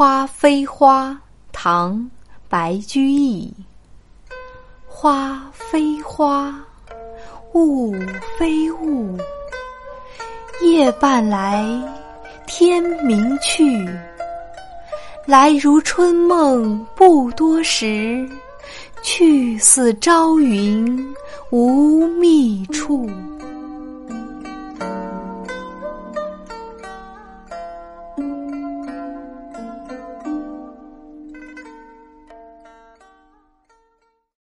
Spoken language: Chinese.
花非花唐白居易花非花雾非雾夜半来天明去。来如春梦不多时去似朝云无觅处。